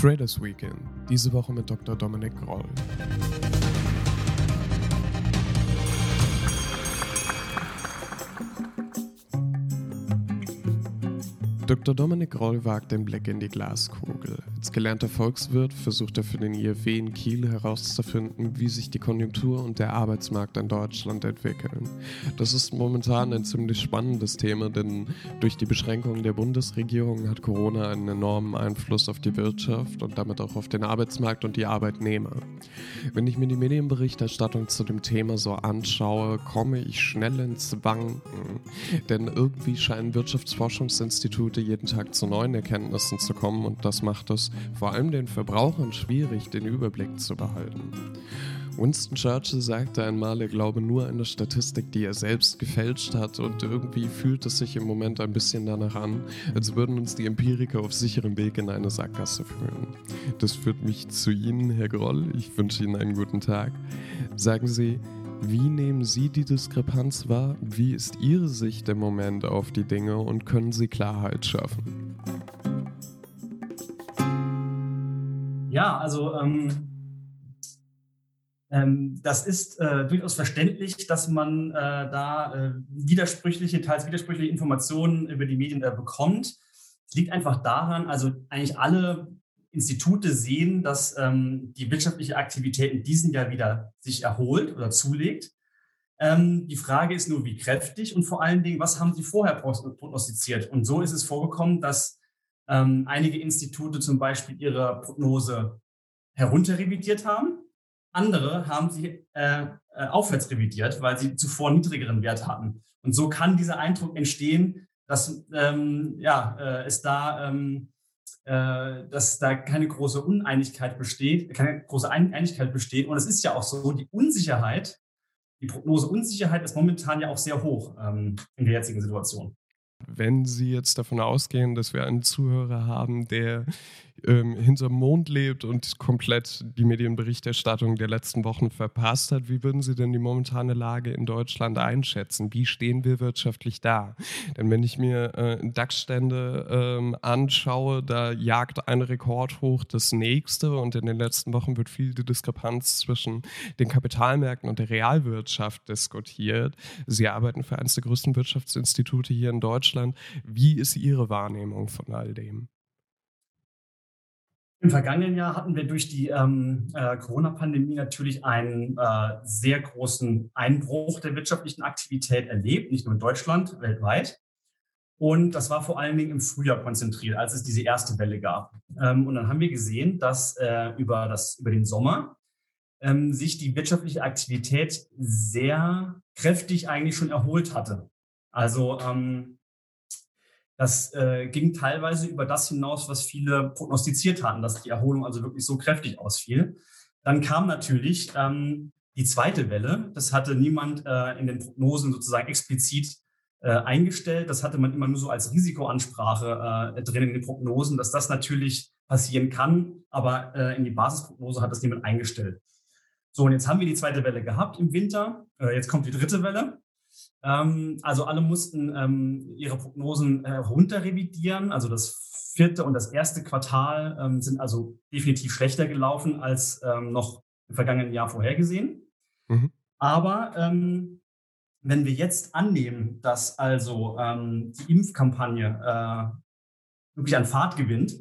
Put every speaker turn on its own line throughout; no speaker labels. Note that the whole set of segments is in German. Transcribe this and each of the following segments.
Traders Weekend, diese Woche mit Dr. Dominik Groll. Dr. Dominik Roll wagt den Blick in die Glaskugel. Als gelernter Volkswirt versucht er für den IFW in Kiel herauszufinden, wie sich die Konjunktur und der Arbeitsmarkt in Deutschland entwickeln. Das ist momentan ein ziemlich spannendes Thema, denn durch die Beschränkungen der Bundesregierung hat Corona einen enormen Einfluss auf die Wirtschaft und damit auch auf den Arbeitsmarkt und die Arbeitnehmer. Wenn ich mir die Medienberichterstattung zu dem Thema so anschaue, komme ich schnell ins Wanken, denn irgendwie scheinen Wirtschaftsforschungsinstitute Produkte jeden Tag zu neuen Erkenntnissen zu kommen und das macht es vor allem den Verbrauchern schwierig, den Überblick zu behalten. Winston Churchill sagte einmal, er glaube nur an eine Statistik, die er selbst gefälscht hat und irgendwie fühlt es sich im Moment ein bisschen danach an, als würden uns die Empiriker auf sicherem Weg in eine Sackgasse führen. Das führt mich zu Ihnen, Herr Groll. Ich wünsche Ihnen einen guten Tag. Sagen Sie, wie nehmen Sie die Diskrepanz wahr? Wie ist Ihre Sicht im Moment auf die Dinge und können Sie Klarheit schaffen?
Ja, also ähm, ähm, das ist äh, durchaus verständlich, dass man äh, da äh, widersprüchliche, teils widersprüchliche Informationen über die Medien äh, bekommt. Es liegt einfach daran, also eigentlich alle Institute sehen, dass ähm, die wirtschaftliche Aktivität in diesem Jahr wieder sich erholt oder zulegt. Ähm, die Frage ist nur, wie kräftig und vor allen Dingen, was haben sie vorher prognostiziert? Und so ist es vorgekommen, dass ähm, einige Institute zum Beispiel ihre Prognose herunterrevidiert haben. Andere haben sie äh, äh, aufwärts revidiert, weil sie zuvor niedrigeren Wert hatten. Und so kann dieser Eindruck entstehen, dass ähm, ja, äh, es da ähm, äh, dass da keine große Uneinigkeit besteht, keine große Einigkeit besteht. Und es ist ja auch so, die Unsicherheit, die Prognoseunsicherheit ist momentan ja auch sehr hoch ähm, in der jetzigen Situation.
Wenn Sie jetzt davon ausgehen, dass wir einen Zuhörer haben, der ähm, hinterm Mond lebt und komplett die Medienberichterstattung der letzten Wochen verpasst hat, wie würden Sie denn die momentane Lage in Deutschland einschätzen? Wie stehen wir wirtschaftlich da? Denn wenn ich mir äh, DAX-Stände ähm, anschaue, da jagt ein Rekord hoch das nächste und in den letzten Wochen wird viel die Diskrepanz zwischen den Kapitalmärkten und der Realwirtschaft diskutiert. Sie arbeiten für eines der größten Wirtschaftsinstitute hier in Deutschland. Wie ist Ihre Wahrnehmung von all dem?
Im vergangenen Jahr hatten wir durch die ähm, äh, Corona-Pandemie natürlich einen äh, sehr großen Einbruch der wirtschaftlichen Aktivität erlebt, nicht nur in Deutschland, weltweit. Und das war vor allen Dingen im Frühjahr konzentriert, als es diese erste Welle gab. Ähm, und dann haben wir gesehen, dass äh, über, das, über den Sommer ähm, sich die wirtschaftliche Aktivität sehr kräftig eigentlich schon erholt hatte. Also ähm, das äh, ging teilweise über das hinaus, was viele prognostiziert hatten, dass die Erholung also wirklich so kräftig ausfiel. Dann kam natürlich ähm, die zweite Welle. Das hatte niemand äh, in den Prognosen sozusagen explizit äh, eingestellt. Das hatte man immer nur so als Risikoansprache äh, drin in den Prognosen, dass das natürlich passieren kann, aber äh, in die Basisprognose hat das niemand eingestellt. So, und jetzt haben wir die zweite Welle gehabt im Winter. Äh, jetzt kommt die dritte Welle. Ähm, also alle mussten ähm, ihre Prognosen äh, runterrevidieren. Also das vierte und das erste Quartal ähm, sind also definitiv schlechter gelaufen als noch im vergangenen Jahr vorhergesehen. Mhm. Aber wenn wir jetzt annehmen, dass also die Impfkampagne äh, wirklich an Fahrt gewinnt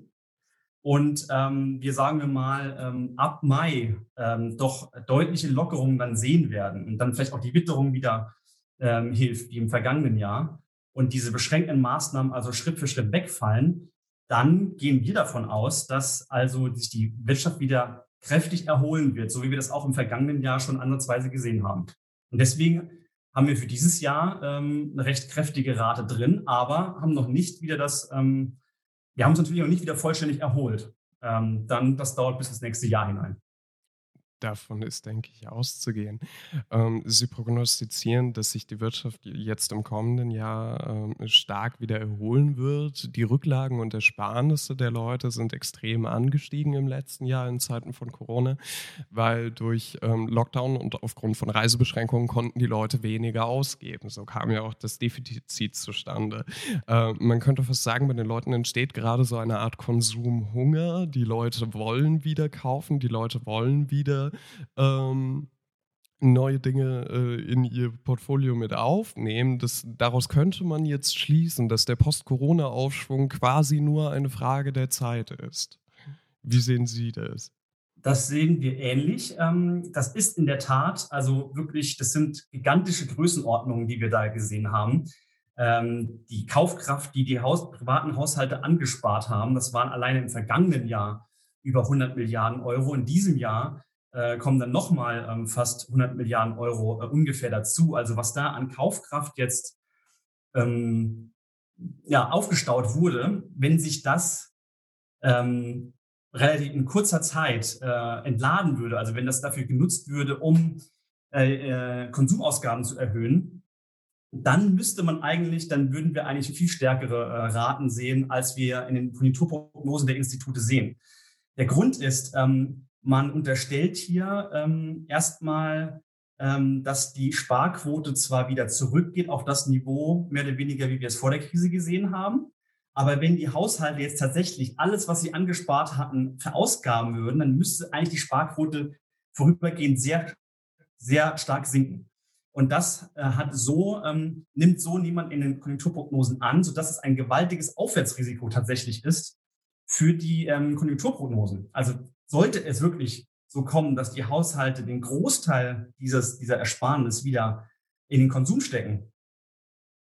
und ähm, wir sagen wir mal ähm, ab Mai ähm, doch deutliche Lockerungen dann sehen werden und dann vielleicht auch die Witterung wieder ähm, hilft, wie im vergangenen Jahr, und diese beschränkenden Maßnahmen also Schritt für Schritt wegfallen, dann gehen wir davon aus, dass also sich die Wirtschaft wieder kräftig erholen wird, so wie wir das auch im vergangenen Jahr schon ansatzweise gesehen haben. Und deswegen haben wir für dieses Jahr ähm, eine recht kräftige Rate drin, aber haben noch nicht wieder das, ähm, wir haben uns natürlich noch nicht wieder vollständig erholt. Ähm, dann, das dauert bis ins nächste Jahr hinein.
Davon ist, denke ich, auszugehen. Ähm, Sie prognostizieren, dass sich die Wirtschaft jetzt im kommenden Jahr ähm, stark wieder erholen wird. Die Rücklagen und Ersparnisse der Leute sind extrem angestiegen im letzten Jahr in Zeiten von Corona, weil durch ähm, Lockdown und aufgrund von Reisebeschränkungen konnten die Leute weniger ausgeben. So kam ja auch das Defizit zustande. Äh, man könnte fast sagen, bei den Leuten entsteht gerade so eine Art Konsumhunger. Die Leute wollen wieder kaufen, die Leute wollen wieder ähm, neue Dinge äh, in ihr Portfolio mit aufnehmen. Das, daraus könnte man jetzt schließen, dass der Post-Corona-Aufschwung quasi nur eine Frage der Zeit ist. Wie sehen Sie das?
Das sehen wir ähnlich. Ähm, das ist in der Tat, also wirklich, das sind gigantische Größenordnungen, die wir da gesehen haben. Ähm, die Kaufkraft, die die Haus privaten Haushalte angespart haben, das waren alleine im vergangenen Jahr über 100 Milliarden Euro. In diesem Jahr äh, kommen dann nochmal ähm, fast 100 Milliarden Euro äh, ungefähr dazu. Also was da an Kaufkraft jetzt ähm, ja, aufgestaut wurde, wenn sich das ähm, relativ in kurzer Zeit äh, entladen würde, also wenn das dafür genutzt würde, um äh, äh, Konsumausgaben zu erhöhen, dann müsste man eigentlich, dann würden wir eigentlich viel stärkere äh, Raten sehen, als wir in den Konjunkturprognosen der Institute sehen. Der Grund ist, ähm, man unterstellt hier ähm, erstmal, ähm, dass die Sparquote zwar wieder zurückgeht auf das Niveau, mehr oder weniger, wie wir es vor der Krise gesehen haben. Aber wenn die Haushalte jetzt tatsächlich alles, was sie angespart hatten, verausgaben würden, dann müsste eigentlich die Sparquote vorübergehend sehr, sehr stark sinken. Und das äh, hat so, ähm, nimmt so niemand in den Konjunkturprognosen an, sodass es ein gewaltiges Aufwärtsrisiko tatsächlich ist für die ähm, Konjunkturprognosen. Also sollte es wirklich so kommen, dass die Haushalte den Großteil dieses, dieser Ersparnis wieder in den Konsum stecken,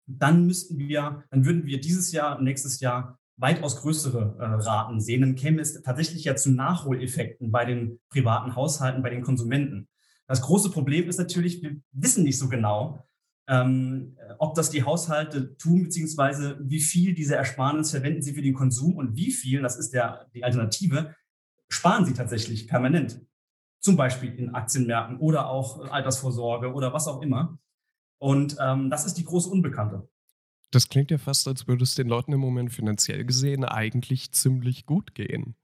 dann müssten wir, dann würden wir dieses Jahr nächstes Jahr weitaus größere äh, Raten sehen. Dann käme es tatsächlich ja zu Nachholeffekten bei den privaten Haushalten, bei den Konsumenten. Das große Problem ist natürlich, wir wissen nicht so genau, ähm, ob das die Haushalte tun, beziehungsweise wie viel diese Ersparnis verwenden sie für den Konsum und wie viel, das ist der, die Alternative, sparen sie tatsächlich permanent. Zum Beispiel in Aktienmärkten oder auch Altersvorsorge oder was auch immer. Und ähm, das ist die große Unbekannte.
Das klingt ja fast, als würde es den Leuten im Moment finanziell gesehen eigentlich ziemlich gut gehen.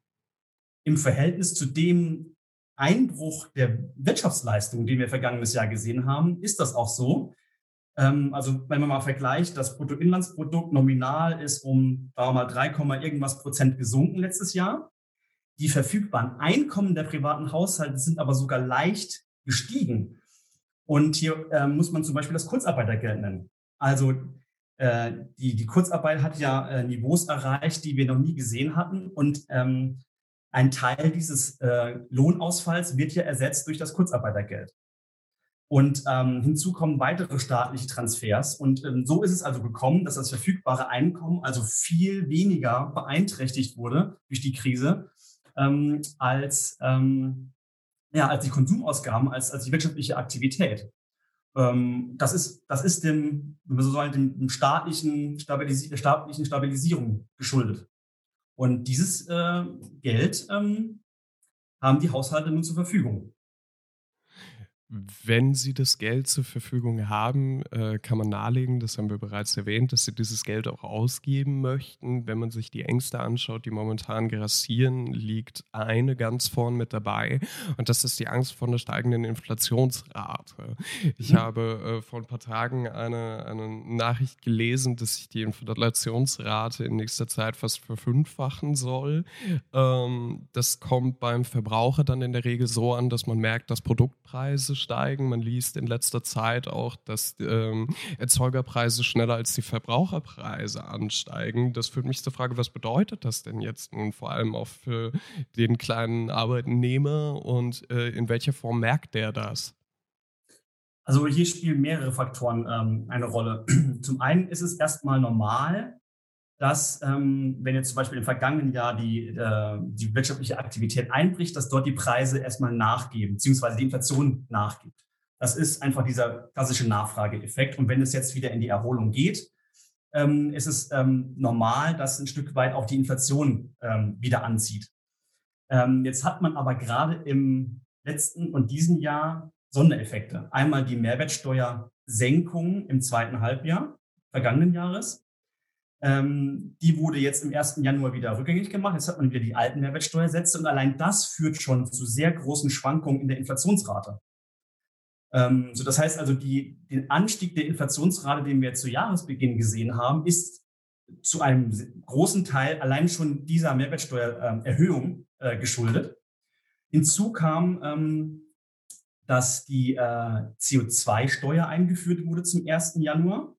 Im Verhältnis zu dem Einbruch der Wirtschaftsleistung, den wir vergangenes Jahr gesehen haben, ist das auch so. Ähm, also wenn man mal vergleicht, das Bruttoinlandsprodukt nominal ist um, sagen wir mal, 3, irgendwas Prozent gesunken letztes Jahr. Die verfügbaren Einkommen der privaten Haushalte sind aber sogar leicht gestiegen. Und hier äh, muss man zum Beispiel das Kurzarbeitergeld nennen. Also äh, die, die Kurzarbeit hat ja äh, Niveaus erreicht, die wir noch nie gesehen hatten. Und ähm, ein Teil dieses äh, Lohnausfalls wird ja ersetzt durch das Kurzarbeitergeld. Und ähm, hinzu kommen weitere staatliche Transfers. Und ähm, so ist es also gekommen, dass das verfügbare Einkommen also viel weniger beeinträchtigt wurde durch die Krise ähm, als, ähm, ja, als die Konsumausgaben, als, als die wirtschaftliche Aktivität. Ähm, das ist, das ist dem, wenn man so sagen, dem, staatlichen, Stabilisi der staatlichen Stabilisierung geschuldet. Und dieses äh, Geld ähm, haben die Haushalte nun zur Verfügung.
Wenn Sie das Geld zur Verfügung haben, äh, kann man nahelegen, das haben wir bereits erwähnt, dass Sie dieses Geld auch ausgeben möchten. Wenn man sich die Ängste anschaut, die momentan grassieren, liegt eine ganz vorn mit dabei und das ist die Angst vor einer steigenden Inflationsrate. Ich mhm. habe äh, vor ein paar Tagen eine, eine Nachricht gelesen, dass sich die Inflationsrate in nächster Zeit fast verfünffachen soll. Ähm, das kommt beim Verbraucher dann in der Regel so an, dass man merkt, dass Produktpreise steigen. Man liest in letzter Zeit auch, dass ähm, Erzeugerpreise schneller als die Verbraucherpreise ansteigen. Das führt mich zur Frage, was bedeutet das denn jetzt nun vor allem auch für den kleinen Arbeitnehmer und äh, in welcher Form merkt der das?
Also hier spielen mehrere Faktoren ähm, eine Rolle. Zum einen ist es erstmal normal, dass, ähm, wenn jetzt zum Beispiel im vergangenen Jahr die, äh, die wirtschaftliche Aktivität einbricht, dass dort die Preise erstmal nachgeben, beziehungsweise die Inflation nachgibt. Das ist einfach dieser klassische Nachfrageeffekt. Und wenn es jetzt wieder in die Erholung geht, ähm, ist es ähm, normal, dass ein Stück weit auch die Inflation ähm, wieder anzieht. Ähm, jetzt hat man aber gerade im letzten und diesem Jahr Sondereffekte. Einmal die Mehrwertsteuersenkung im zweiten Halbjahr vergangenen Jahres. Ähm, die wurde jetzt im 1. Januar wieder rückgängig gemacht. Jetzt hat man wieder die alten Mehrwertsteuersätze und allein das führt schon zu sehr großen Schwankungen in der Inflationsrate. Ähm, so das heißt also, die, den Anstieg der Inflationsrate, den wir zu Jahresbeginn gesehen haben, ist zu einem großen Teil allein schon dieser Mehrwertsteuererhöhung äh, geschuldet. Hinzu kam, ähm, dass die äh, CO2-Steuer eingeführt wurde zum 1. Januar.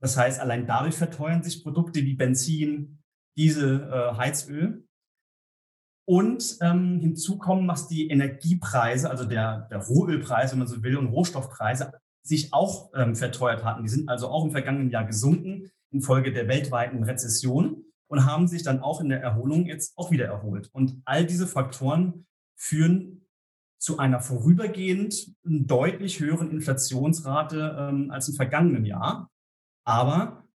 Das heißt, allein dadurch verteuern sich Produkte wie Benzin, Diesel, äh, Heizöl. Und ähm, hinzu kommen, dass die Energiepreise, also der, der Rohölpreis, wenn man so will, und Rohstoffpreise sich auch ähm, verteuert hatten. Die sind also auch im vergangenen Jahr gesunken infolge der weltweiten Rezession und haben sich dann auch in der Erholung jetzt auch wieder erholt. Und all diese Faktoren führen zu einer vorübergehend deutlich höheren Inflationsrate ähm, als im vergangenen Jahr. Aber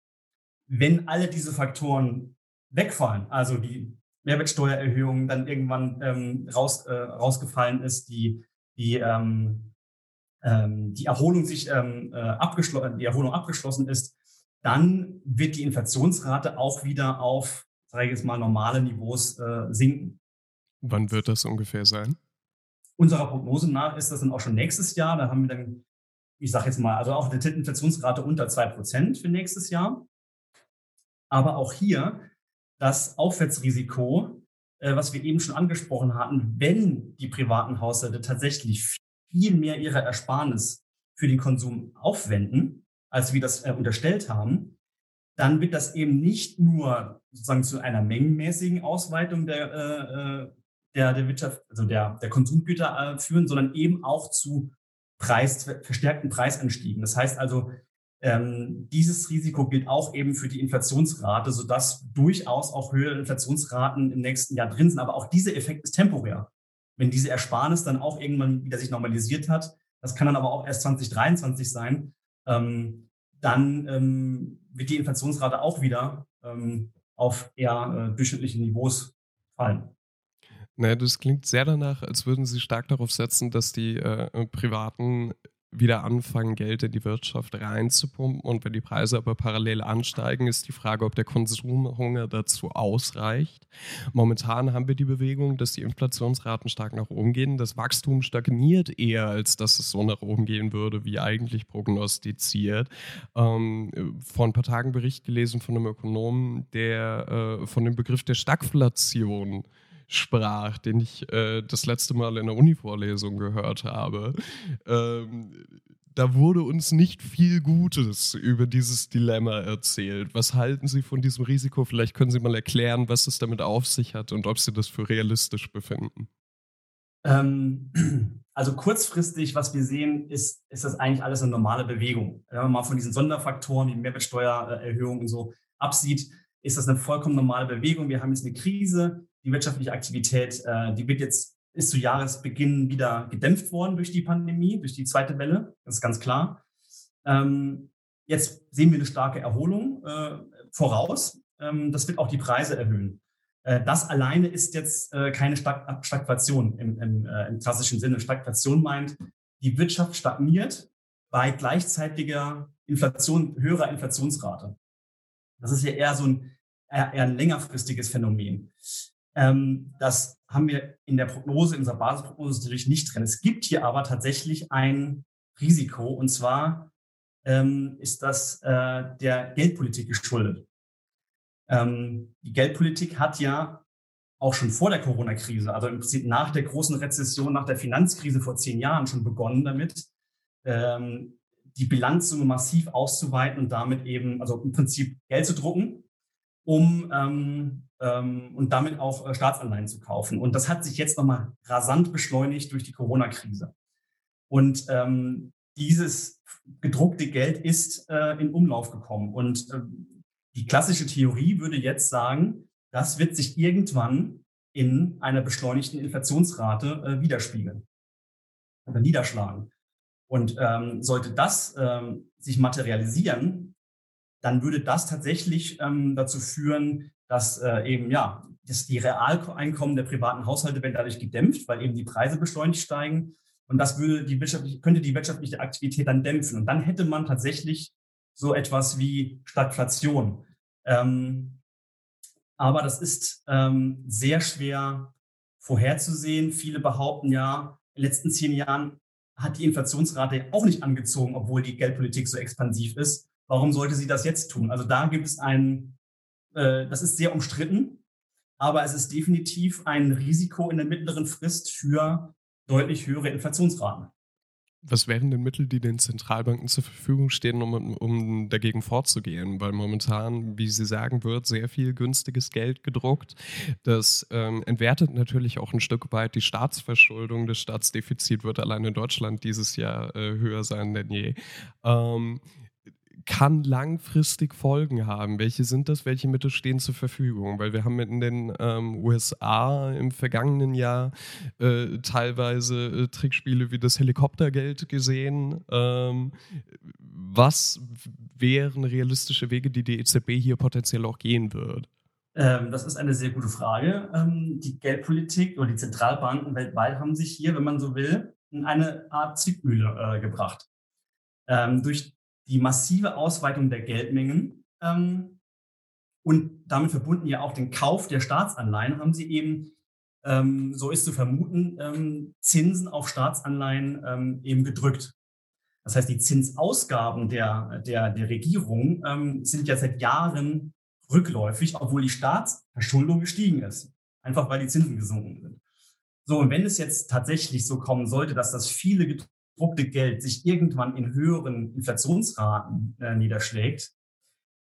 wenn alle diese Faktoren wegfallen, also die Mehrwertsteuererhöhung dann irgendwann ähm, raus, äh, rausgefallen ist, die, die, ähm, ähm, die Erholung sich ähm, äh, abgeschlossen, die Erholung abgeschlossen ist, dann wird die Inflationsrate auch wieder auf, sage ich jetzt mal, normale Niveaus äh, sinken.
Wann wird das ungefähr sein?
Unserer Prognose nach ist das dann auch schon nächstes Jahr. Da haben wir dann, ich sage jetzt mal, also auch eine Inflationsrate unter zwei Prozent für nächstes Jahr. Aber auch hier das Aufwärtsrisiko, äh, was wir eben schon angesprochen hatten, wenn die privaten Haushalte tatsächlich viel mehr ihre Ersparnis für den Konsum aufwenden, als wir das äh, unterstellt haben, dann wird das eben nicht nur sozusagen zu einer mengenmäßigen Ausweitung der, äh, der, der Wirtschaft, also der, der Konsumgüter führen, sondern eben auch zu Preis, verstärkten Preisanstiegen. Das heißt also, ähm, dieses Risiko gilt auch eben für die Inflationsrate, sodass durchaus auch höhere Inflationsraten im nächsten Jahr drin sind. Aber auch dieser Effekt ist temporär. Wenn diese Ersparnis dann auch irgendwann wieder sich normalisiert hat, das kann dann aber auch erst 2023 sein, ähm, dann ähm, wird die Inflationsrate auch wieder ähm, auf eher äh, durchschnittliche Niveaus fallen.
Naja, das klingt sehr danach, als würden Sie stark darauf setzen, dass die äh, privaten wieder anfangen, Geld in die Wirtschaft reinzupumpen. Und wenn die Preise aber parallel ansteigen, ist die Frage, ob der Konsumhunger dazu ausreicht. Momentan haben wir die Bewegung, dass die Inflationsraten stark nach oben gehen. Das Wachstum stagniert eher, als dass es so nach oben gehen würde, wie eigentlich prognostiziert. Ähm, vor ein paar Tagen Bericht gelesen von einem Ökonomen, der äh, von dem Begriff der Stagflation sprach, den ich äh, das letzte Mal in der Uni-Vorlesung gehört habe. Ähm, da wurde uns nicht viel Gutes über dieses Dilemma erzählt. Was halten Sie von diesem Risiko? Vielleicht können Sie mal erklären, was es damit auf sich hat und ob Sie das für realistisch befinden.
Ähm, also kurzfristig, was wir sehen, ist, ist das eigentlich alles eine normale Bewegung. Wenn man mal von diesen Sonderfaktoren wie Mehrwertsteuererhöhung und so absieht, ist das eine vollkommen normale Bewegung. Wir haben jetzt eine Krise, die wirtschaftliche Aktivität, äh, die wird jetzt ist zu Jahresbeginn wieder gedämpft worden durch die Pandemie, durch die zweite Welle. Das ist ganz klar. Ähm, jetzt sehen wir eine starke Erholung äh, voraus. Ähm, das wird auch die Preise erhöhen. Äh, das alleine ist jetzt äh, keine Stag Stagflation im, im, äh, im klassischen Sinne. Stagflation meint, die Wirtschaft stagniert bei gleichzeitiger Inflation, höherer Inflationsrate. Das ist ja eher so ein, eher ein längerfristiges Phänomen. Ähm, das haben wir in der Prognose, in unserer Basisprognose natürlich nicht drin. Es gibt hier aber tatsächlich ein Risiko und zwar ähm, ist das äh, der Geldpolitik geschuldet. Ähm, die Geldpolitik hat ja auch schon vor der Corona-Krise, also im Prinzip nach der großen Rezession, nach der Finanzkrise vor zehn Jahren schon begonnen damit, ähm, die Bilanzsumme massiv auszuweiten und damit eben, also im Prinzip Geld zu drucken, um ähm, ähm, und damit auch äh, Staatsanleihen zu kaufen. Und das hat sich jetzt nochmal rasant beschleunigt durch die Corona-Krise. Und ähm, dieses gedruckte Geld ist äh, in Umlauf gekommen. Und äh, die klassische Theorie würde jetzt sagen, das wird sich irgendwann in einer beschleunigten Inflationsrate äh, widerspiegeln oder niederschlagen. Und ähm, sollte das ähm, sich materialisieren, dann würde das tatsächlich ähm, dazu führen, dass äh, eben ja, dass die Realeinkommen der privaten Haushalte werden dadurch gedämpft, weil eben die Preise beschleunigt steigen. Und das würde die wirtschaftliche, könnte die wirtschaftliche Aktivität dann dämpfen. Und dann hätte man tatsächlich so etwas wie Stagflation. Ähm, aber das ist ähm, sehr schwer vorherzusehen. Viele behaupten ja, in den letzten zehn Jahren hat die Inflationsrate auch nicht angezogen, obwohl die Geldpolitik so expansiv ist. Warum sollte sie das jetzt tun? Also da gibt es ein, äh, das ist sehr umstritten, aber es ist definitiv ein Risiko in der mittleren Frist für deutlich höhere Inflationsraten.
Was wären denn Mittel, die den Zentralbanken zur Verfügung stehen, um, um dagegen vorzugehen? Weil momentan, wie Sie sagen, wird sehr viel günstiges Geld gedruckt. Das ähm, entwertet natürlich auch ein Stück weit die Staatsverschuldung. Das Staatsdefizit wird allein in Deutschland dieses Jahr äh, höher sein denn je. Ähm, kann langfristig Folgen haben. Welche sind das? Welche Mittel stehen zur Verfügung? Weil wir haben in den ähm, USA im vergangenen Jahr äh, teilweise äh, Trickspiele wie das Helikoptergeld gesehen. Ähm, was wären realistische Wege, die die EZB hier potenziell auch gehen wird?
Ähm, das ist eine sehr gute Frage. Ähm, die Geldpolitik oder die Zentralbanken weltweit haben sich hier, wenn man so will, in eine Art Zwickmühle äh, gebracht. Ähm, durch die massive Ausweitung der Geldmengen ähm, und damit verbunden ja auch den Kauf der Staatsanleihen, haben sie eben, ähm, so ist zu vermuten, ähm, Zinsen auf Staatsanleihen ähm, eben gedrückt. Das heißt, die Zinsausgaben der, der, der Regierung ähm, sind ja seit Jahren rückläufig, obwohl die Staatsverschuldung gestiegen ist. Einfach weil die Zinsen gesunken sind. So, und wenn es jetzt tatsächlich so kommen sollte, dass das viele gedruckte Geld sich irgendwann in höheren Inflationsraten äh, niederschlägt,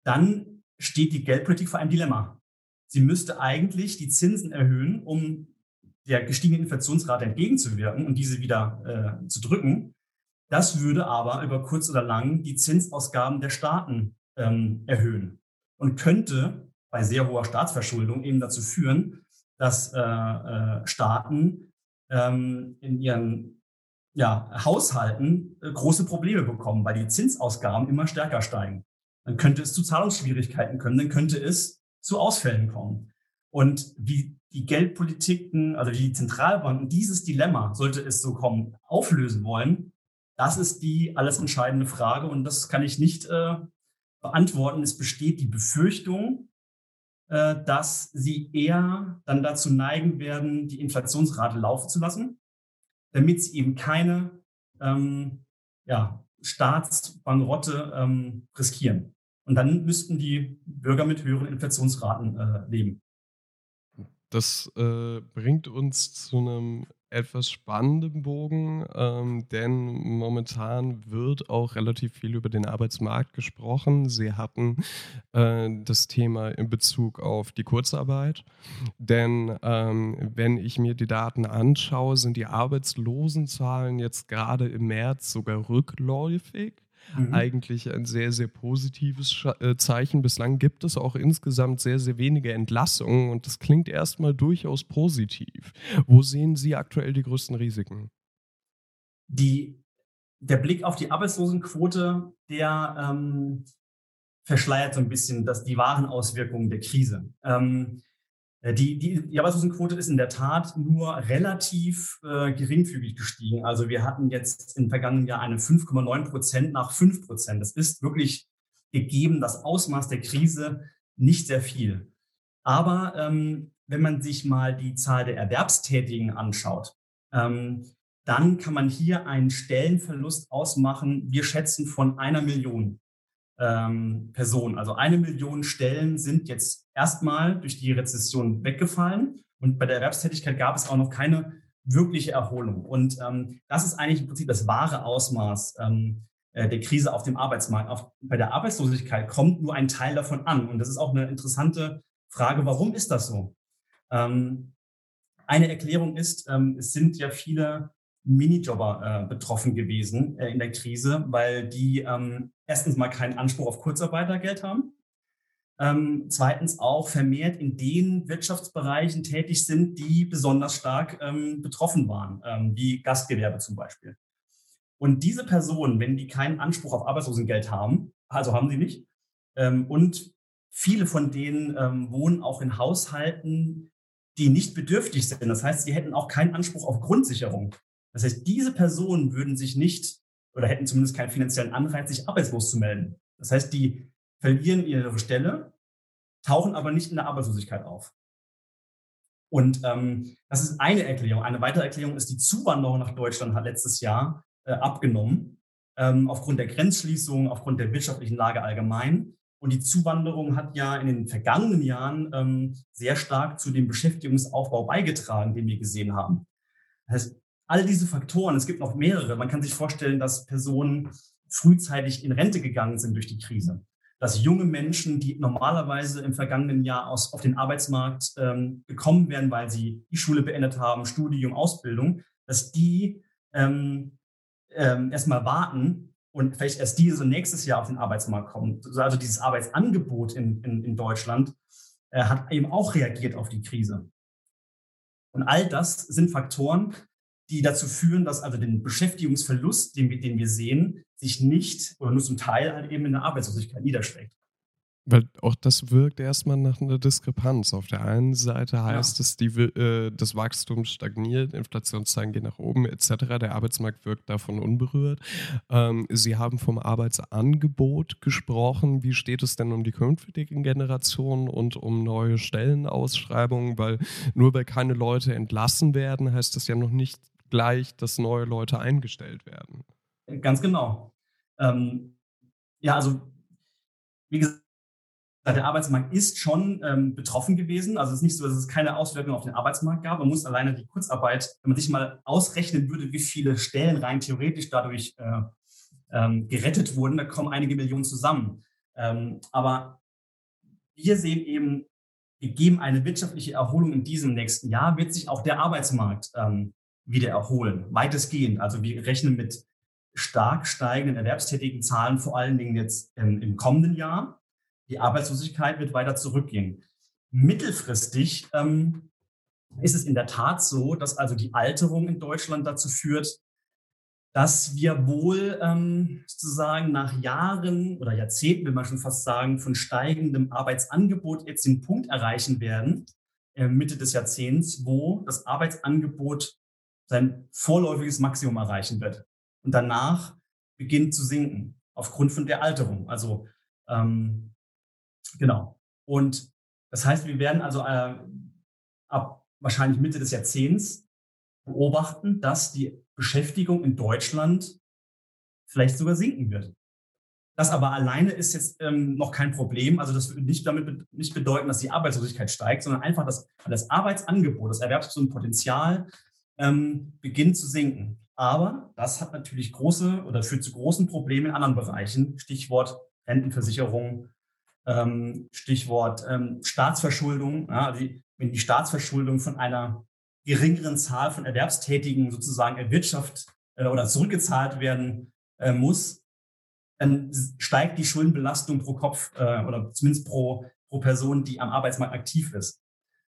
dann steht die Geldpolitik vor einem Dilemma. Sie müsste eigentlich die Zinsen erhöhen, um der gestiegenen Inflationsrate entgegenzuwirken und diese wieder äh, zu drücken. Das würde aber über kurz oder lang die Zinsausgaben der Staaten ähm, erhöhen und könnte bei sehr hoher Staatsverschuldung eben dazu führen, dass äh, äh, Staaten ähm, in ihren ja, Haushalten äh, große Probleme bekommen, weil die Zinsausgaben immer stärker steigen. Dann könnte es zu Zahlungsschwierigkeiten kommen, dann könnte es zu Ausfällen kommen. Und wie die Geldpolitiken, also die Zentralbanken dieses Dilemma, sollte es so kommen, auflösen wollen, das ist die alles entscheidende Frage und das kann ich nicht äh, beantworten. Es besteht die Befürchtung, äh, dass sie eher dann dazu neigen werden, die Inflationsrate laufen zu lassen damit sie eben keine ähm, ja, Staatsbankrotte ähm, riskieren. Und dann müssten die Bürger mit höheren Inflationsraten äh, leben.
Das äh, bringt uns zu einem etwas spannenden Bogen, ähm, denn momentan wird auch relativ viel über den Arbeitsmarkt gesprochen. Sie hatten äh, das Thema in Bezug auf die Kurzarbeit, denn ähm, wenn ich mir die Daten anschaue, sind die Arbeitslosenzahlen jetzt gerade im März sogar rückläufig. Mhm. Eigentlich ein sehr, sehr positives äh, Zeichen. Bislang gibt es auch insgesamt sehr, sehr wenige Entlassungen und das klingt erstmal durchaus positiv. Wo sehen Sie aktuell die größten Risiken?
Die, der Blick auf die Arbeitslosenquote, der ähm, verschleiert so ein bisschen das, die wahren Auswirkungen der Krise. Ähm, äh, die, die, die Arbeitslosenquote ist in der Tat nur relativ äh, geringfügig gestiegen. Also wir hatten jetzt im vergangenen Jahr eine 5,9 Prozent nach 5 Prozent. Das ist wirklich gegeben, das Ausmaß der Krise nicht sehr viel. Aber ähm, wenn man sich mal die Zahl der Erwerbstätigen anschaut, ähm, dann kann man hier einen Stellenverlust ausmachen. Wir schätzen von einer Million ähm, Personen. Also eine Million Stellen sind jetzt erstmal durch die Rezession weggefallen. Und bei der Erwerbstätigkeit gab es auch noch keine wirkliche Erholung. Und ähm, das ist eigentlich im Prinzip das wahre Ausmaß ähm, äh, der Krise auf dem Arbeitsmarkt. Auf, bei der Arbeitslosigkeit kommt nur ein Teil davon an. Und das ist auch eine interessante Frage, warum ist das so? Ähm, eine Erklärung ist, ähm, es sind ja viele Minijobber äh, betroffen gewesen äh, in der Krise, weil die ähm, erstens mal keinen Anspruch auf Kurzarbeitergeld haben, ähm, zweitens auch vermehrt in den Wirtschaftsbereichen tätig sind, die besonders stark ähm, betroffen waren, ähm, wie Gastgewerbe zum Beispiel. Und diese Personen, wenn die keinen Anspruch auf Arbeitslosengeld haben, also haben sie nicht, ähm, und viele von denen ähm, wohnen auch in Haushalten, die nicht bedürftig sind. Das heißt, sie hätten auch keinen Anspruch auf Grundsicherung. Das heißt, diese Personen würden sich nicht oder hätten zumindest keinen finanziellen Anreiz, sich arbeitslos zu melden. Das heißt, die verlieren ihre Stelle, tauchen aber nicht in der Arbeitslosigkeit auf. Und ähm, das ist eine Erklärung. Eine weitere Erklärung ist, die Zuwanderung nach Deutschland hat letztes Jahr äh, abgenommen, ähm, aufgrund der Grenzschließung, aufgrund der wirtschaftlichen Lage allgemein. Und die Zuwanderung hat ja in den vergangenen Jahren ähm, sehr stark zu dem Beschäftigungsaufbau beigetragen, den wir gesehen haben. Das heißt, all diese Faktoren, es gibt noch mehrere. Man kann sich vorstellen, dass Personen frühzeitig in Rente gegangen sind durch die Krise dass junge Menschen, die normalerweise im vergangenen Jahr aus, auf den Arbeitsmarkt ähm, gekommen wären, weil sie die Schule beendet haben, Studium, Ausbildung, dass die ähm, ähm, erstmal warten und vielleicht erst diese nächstes Jahr auf den Arbeitsmarkt kommen. Also dieses Arbeitsangebot in, in, in Deutschland äh, hat eben auch reagiert auf die Krise. Und all das sind Faktoren, die dazu führen, dass also den Beschäftigungsverlust, den wir, den wir sehen, sich nicht oder nur zum Teil halt eben in der Arbeitslosigkeit niederschlägt.
Weil auch das wirkt erstmal nach einer Diskrepanz. Auf der einen Seite heißt ja. es, die, äh, das Wachstum stagniert, Inflationszahlen gehen nach oben etc. Der Arbeitsmarkt wirkt davon unberührt. Ähm, Sie haben vom Arbeitsangebot gesprochen. Wie steht es denn um die künftigen Generationen und um neue Stellenausschreibungen? Weil nur weil keine Leute entlassen werden, heißt das ja noch nicht gleich, dass neue Leute eingestellt werden.
Ganz genau. Ähm, ja, also wie gesagt, der Arbeitsmarkt ist schon ähm, betroffen gewesen. Also es ist nicht so, dass es keine Auswirkungen auf den Arbeitsmarkt gab. Man muss alleine die Kurzarbeit, wenn man sich mal ausrechnen würde, wie viele Stellen rein theoretisch dadurch äh, ähm, gerettet wurden, da kommen einige Millionen zusammen. Ähm, aber wir sehen eben, gegeben eine wirtschaftliche Erholung in diesem nächsten Jahr, wird sich auch der Arbeitsmarkt ähm, wieder erholen, weitestgehend. Also wir rechnen mit stark steigenden erwerbstätigen Zahlen, vor allen Dingen jetzt im, im kommenden Jahr. Die Arbeitslosigkeit wird weiter zurückgehen. Mittelfristig ähm, ist es in der Tat so, dass also die Alterung in Deutschland dazu führt, dass wir wohl ähm, sozusagen nach Jahren oder Jahrzehnten, will man schon fast sagen, von steigendem Arbeitsangebot jetzt den Punkt erreichen werden, äh, Mitte des Jahrzehnts, wo das Arbeitsangebot sein vorläufiges Maximum erreichen wird und danach beginnt zu sinken aufgrund von der Alterung. Also ähm, genau. Und das heißt, wir werden also äh, ab wahrscheinlich Mitte des Jahrzehnts beobachten, dass die Beschäftigung in Deutschland vielleicht sogar sinken wird. Das aber alleine ist jetzt ähm, noch kein Problem. Also das würde nicht damit nicht bedeuten, dass die Arbeitslosigkeit steigt, sondern einfach, dass das Arbeitsangebot, das Erwerbspotenzial ähm, beginnt zu sinken. Aber das hat natürlich große oder führt zu großen Problemen in anderen Bereichen. Stichwort Rentenversicherung, ähm, Stichwort ähm, Staatsverschuldung. Ja, die, wenn die Staatsverschuldung von einer geringeren Zahl von Erwerbstätigen sozusagen erwirtschaftet äh, oder zurückgezahlt werden äh, muss, dann steigt die Schuldenbelastung pro Kopf äh, oder zumindest pro, pro Person, die am Arbeitsmarkt aktiv ist.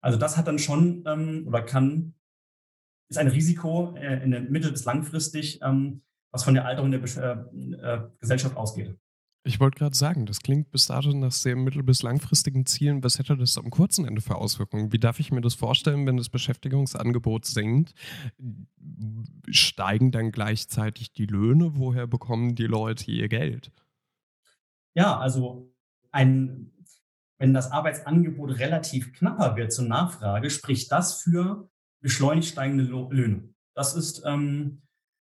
Also das hat dann schon ähm, oder kann ist ein Risiko äh, in der mittel- bis langfristig, ähm, was von der Alterung der äh, äh, Gesellschaft ausgeht.
Ich wollte gerade sagen, das klingt bis dato nach sehr mittel- bis langfristigen Zielen. Was hätte das am kurzen Ende für Auswirkungen? Wie darf ich mir das vorstellen, wenn das Beschäftigungsangebot sinkt? Steigen dann gleichzeitig die Löhne? Woher bekommen die Leute ihr Geld?
Ja, also ein, wenn das Arbeitsangebot relativ knapper wird zur Nachfrage, spricht das für beschleunigt steigende Löhne. Das ist, ähm,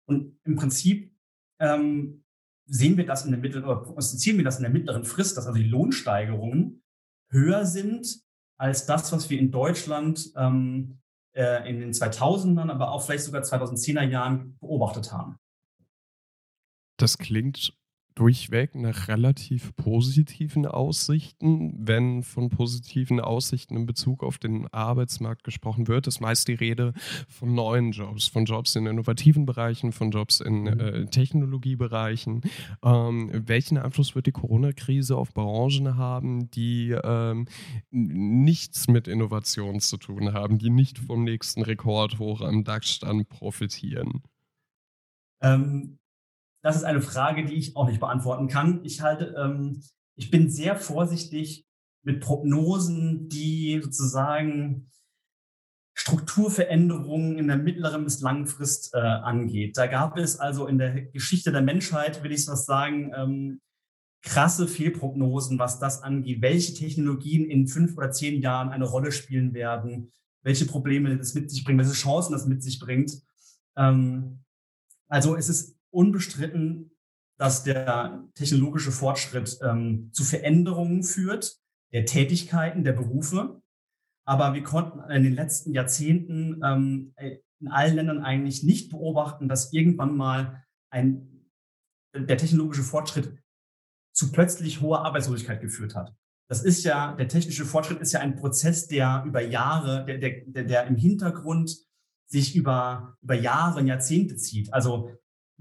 und im Prinzip ähm, sehen wir das in der mittleren, prognostizieren wir das in der mittleren Frist, dass also die Lohnsteigerungen höher sind als das, was wir in Deutschland ähm, äh, in den 2000ern, aber auch vielleicht sogar 2010er Jahren beobachtet haben.
Das klingt durchweg nach relativ positiven Aussichten. Wenn von positiven Aussichten in Bezug auf den Arbeitsmarkt gesprochen wird, ist meist die Rede von neuen Jobs, von Jobs in innovativen Bereichen, von Jobs in mhm. äh, Technologiebereichen. Ähm, welchen Einfluss wird die Corona-Krise auf Branchen haben, die ähm, nichts mit Innovation zu tun haben, die nicht vom nächsten Rekord hoch am DAX-Stand profitieren?
Ähm, das ist eine Frage, die ich auch nicht beantworten kann. Ich halte, ähm, ich bin sehr vorsichtig mit Prognosen, die sozusagen Strukturveränderungen in der mittleren bis langen Frist äh, angeht. Da gab es also in der Geschichte der Menschheit, will ich was sagen, ähm, krasse Fehlprognosen, was das angeht, welche Technologien in fünf oder zehn Jahren eine Rolle spielen werden, welche Probleme das mit sich bringt, welche Chancen das mit sich bringt. Ähm, also es ist unbestritten, dass der technologische Fortschritt ähm, zu Veränderungen führt, der Tätigkeiten, der Berufe. Aber wir konnten in den letzten Jahrzehnten ähm, in allen Ländern eigentlich nicht beobachten, dass irgendwann mal ein, der technologische Fortschritt zu plötzlich hoher Arbeitslosigkeit geführt hat. Das ist ja, der technische Fortschritt ist ja ein Prozess, der über Jahre, der, der, der im Hintergrund sich über, über Jahre Jahrzehnte zieht. Also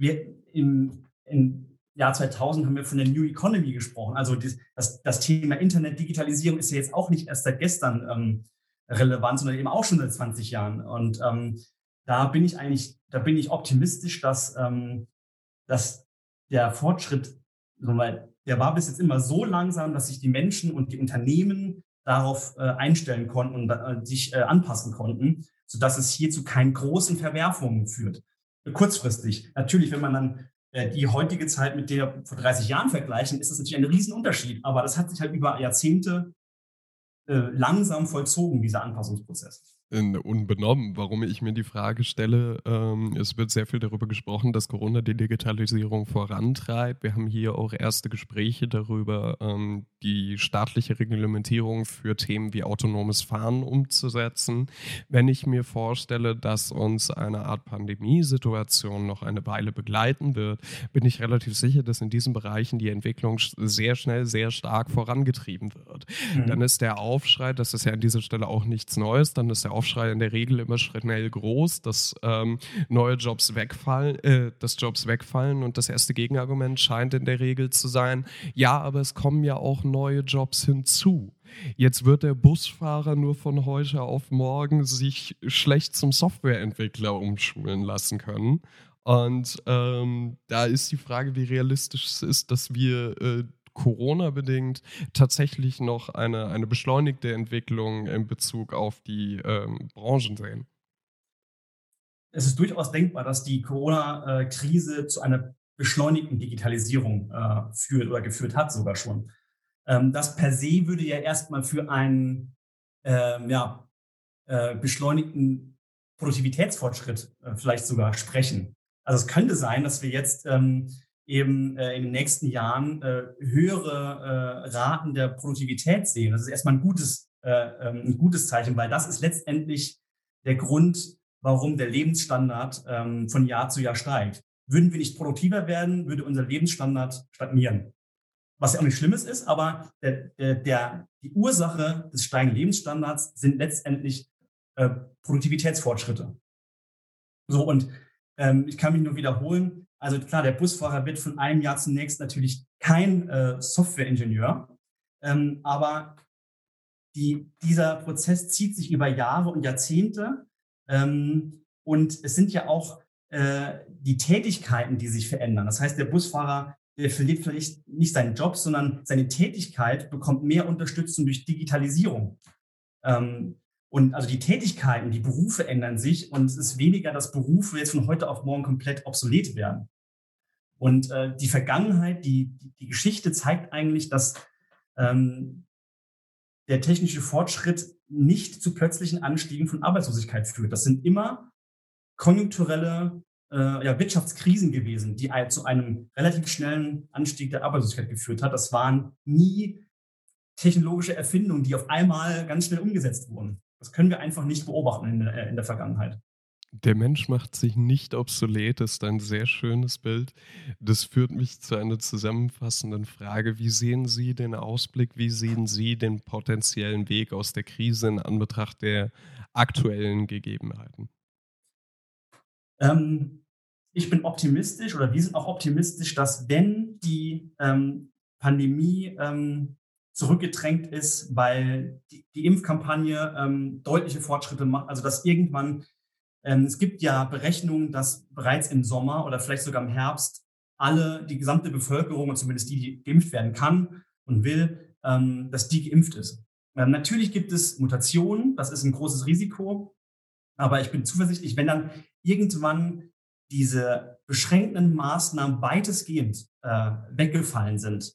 wir im, im Jahr 2000 haben wir von der New Economy gesprochen. Also das, das, Thema Internet, Digitalisierung ist ja jetzt auch nicht erst seit gestern ähm, relevant, sondern eben auch schon seit 20 Jahren. Und ähm, da bin ich eigentlich, da bin ich optimistisch, dass, ähm, dass der Fortschritt, der war bis jetzt immer so langsam, dass sich die Menschen und die Unternehmen darauf äh, einstellen konnten und äh, sich äh, anpassen konnten, sodass es hier zu keinen großen Verwerfungen führt. Kurzfristig. Natürlich, wenn man dann äh, die heutige Zeit mit der vor 30 Jahren vergleichen, ist das natürlich ein Riesenunterschied. Aber das hat sich halt über Jahrzehnte äh, langsam vollzogen, dieser Anpassungsprozess
unbenommen, warum ich mir die Frage stelle. Ähm, es wird sehr viel darüber gesprochen, dass Corona die Digitalisierung vorantreibt. Wir haben hier auch erste Gespräche darüber, ähm, die staatliche Reglementierung für Themen wie autonomes Fahren umzusetzen. Wenn ich mir vorstelle, dass uns eine Art Pandemiesituation noch eine Weile begleiten wird, bin ich relativ sicher, dass in diesen Bereichen die Entwicklung sehr schnell, sehr stark vorangetrieben wird. Mhm. Dann ist der Aufschrei, das ist ja an dieser Stelle auch nichts Neues, dann ist der Aufschrei in der Regel immer schnell groß, dass ähm, neue Jobs wegfallen, äh, dass Jobs wegfallen und das erste Gegenargument scheint in der Regel zu sein, ja, aber es kommen ja auch neue Jobs hinzu. Jetzt wird der Busfahrer nur von heute auf morgen sich schlecht zum Softwareentwickler umschulen lassen können. Und ähm, da ist die Frage, wie realistisch es ist, dass wir äh, Corona-bedingt tatsächlich noch eine, eine beschleunigte Entwicklung in Bezug auf die ähm, Branchen sehen?
Es ist durchaus denkbar, dass die Corona-Krise zu einer beschleunigten Digitalisierung äh, führt oder geführt hat sogar schon. Ähm, das per se würde ja erstmal für einen ähm, ja, äh, beschleunigten Produktivitätsfortschritt äh, vielleicht sogar sprechen. Also es könnte sein, dass wir jetzt ähm, eben äh, in den nächsten Jahren äh, höhere äh, Raten der Produktivität sehen. Das ist erstmal ein gutes, äh, ähm, ein gutes Zeichen, weil das ist letztendlich der Grund, warum der Lebensstandard ähm, von Jahr zu Jahr steigt. Würden wir nicht produktiver werden, würde unser Lebensstandard stagnieren. Was ja auch nicht Schlimmes ist, aber der, der, der, die Ursache des steigenden Lebensstandards sind letztendlich äh, Produktivitätsfortschritte. So, und ähm, ich kann mich nur wiederholen, also klar, der Busfahrer wird von einem Jahr zum nächsten natürlich kein äh, Softwareingenieur, ähm, aber die, dieser Prozess zieht sich über Jahre und Jahrzehnte. Ähm, und es sind ja auch äh, die Tätigkeiten, die sich verändern. Das heißt, der Busfahrer der verliert vielleicht nicht seinen Job, sondern seine Tätigkeit bekommt mehr Unterstützung durch Digitalisierung. Ähm, und also die Tätigkeiten, die Berufe ändern sich und es ist weniger, dass Berufe jetzt von heute auf morgen komplett obsolet werden. Und äh, die Vergangenheit, die, die Geschichte zeigt eigentlich, dass ähm, der technische Fortschritt nicht zu plötzlichen Anstiegen von Arbeitslosigkeit führt. Das sind immer konjunkturelle äh, ja, Wirtschaftskrisen gewesen, die zu einem relativ schnellen Anstieg der Arbeitslosigkeit geführt hat. Das waren nie technologische Erfindungen, die auf einmal ganz schnell umgesetzt wurden. Das können wir einfach nicht beobachten in der, in der Vergangenheit.
Der Mensch macht sich nicht obsolet, ist ein sehr schönes Bild. Das führt mich zu einer zusammenfassenden Frage. Wie sehen Sie den Ausblick, wie sehen Sie den potenziellen Weg aus der Krise in Anbetracht der aktuellen Gegebenheiten?
Ähm, ich bin optimistisch oder wir sind auch optimistisch, dass wenn die ähm, Pandemie ähm, zurückgedrängt ist, weil die, die Impfkampagne ähm, deutliche Fortschritte macht. Also dass irgendwann, ähm, es gibt ja Berechnungen, dass bereits im Sommer oder vielleicht sogar im Herbst alle, die gesamte Bevölkerung und zumindest die, die geimpft werden kann und will, ähm, dass die geimpft ist. Ähm, natürlich gibt es Mutationen, das ist ein großes Risiko, aber ich bin zuversichtlich, wenn dann irgendwann diese beschränkenden Maßnahmen weitestgehend äh, weggefallen sind,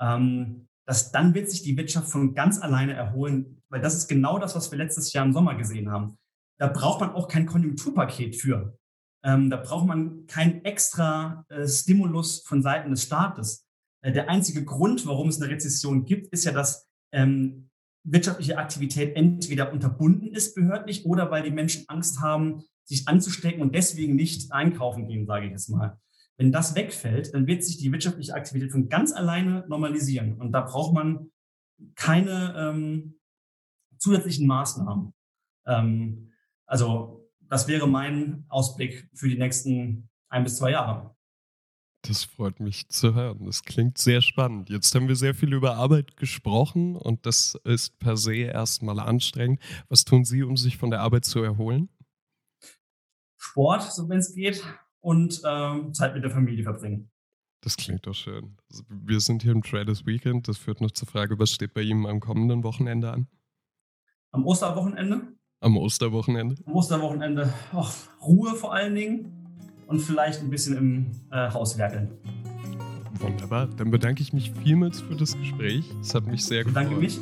ähm, dass dann wird sich die Wirtschaft von ganz alleine erholen, weil das ist genau das, was wir letztes Jahr im Sommer gesehen haben. Da braucht man auch kein Konjunkturpaket für. Ähm, da braucht man kein extra äh, Stimulus von Seiten des Staates. Äh, der einzige Grund, warum es eine Rezession gibt, ist ja, dass ähm, wirtschaftliche Aktivität entweder unterbunden ist behördlich oder weil die Menschen Angst haben, sich anzustecken und deswegen nicht einkaufen gehen, sage ich jetzt mal. Wenn das wegfällt, dann wird sich die wirtschaftliche Aktivität von ganz alleine normalisieren. Und da braucht man keine ähm, zusätzlichen Maßnahmen. Ähm, also das wäre mein Ausblick für die nächsten ein bis zwei Jahre.
Das freut mich zu hören. Das klingt sehr spannend. Jetzt haben wir sehr viel über Arbeit gesprochen und das ist per se erstmal anstrengend. Was tun Sie, um sich von der Arbeit zu erholen?
Sport, so wenn es geht, und ähm, Zeit mit der Familie verbringen.
Das klingt doch schön. Also wir sind hier im Traders Weekend. Das führt noch zur Frage, was steht bei Ihnen am kommenden Wochenende an?
Am Osterwochenende?
Am Osterwochenende?
Am Osterwochenende. Och, Ruhe vor allen Dingen und vielleicht ein bisschen im äh, Haus werkeln.
Wunderbar. Dann bedanke ich mich vielmals für das Gespräch. Es hat mich sehr gefreut.
Danke mich.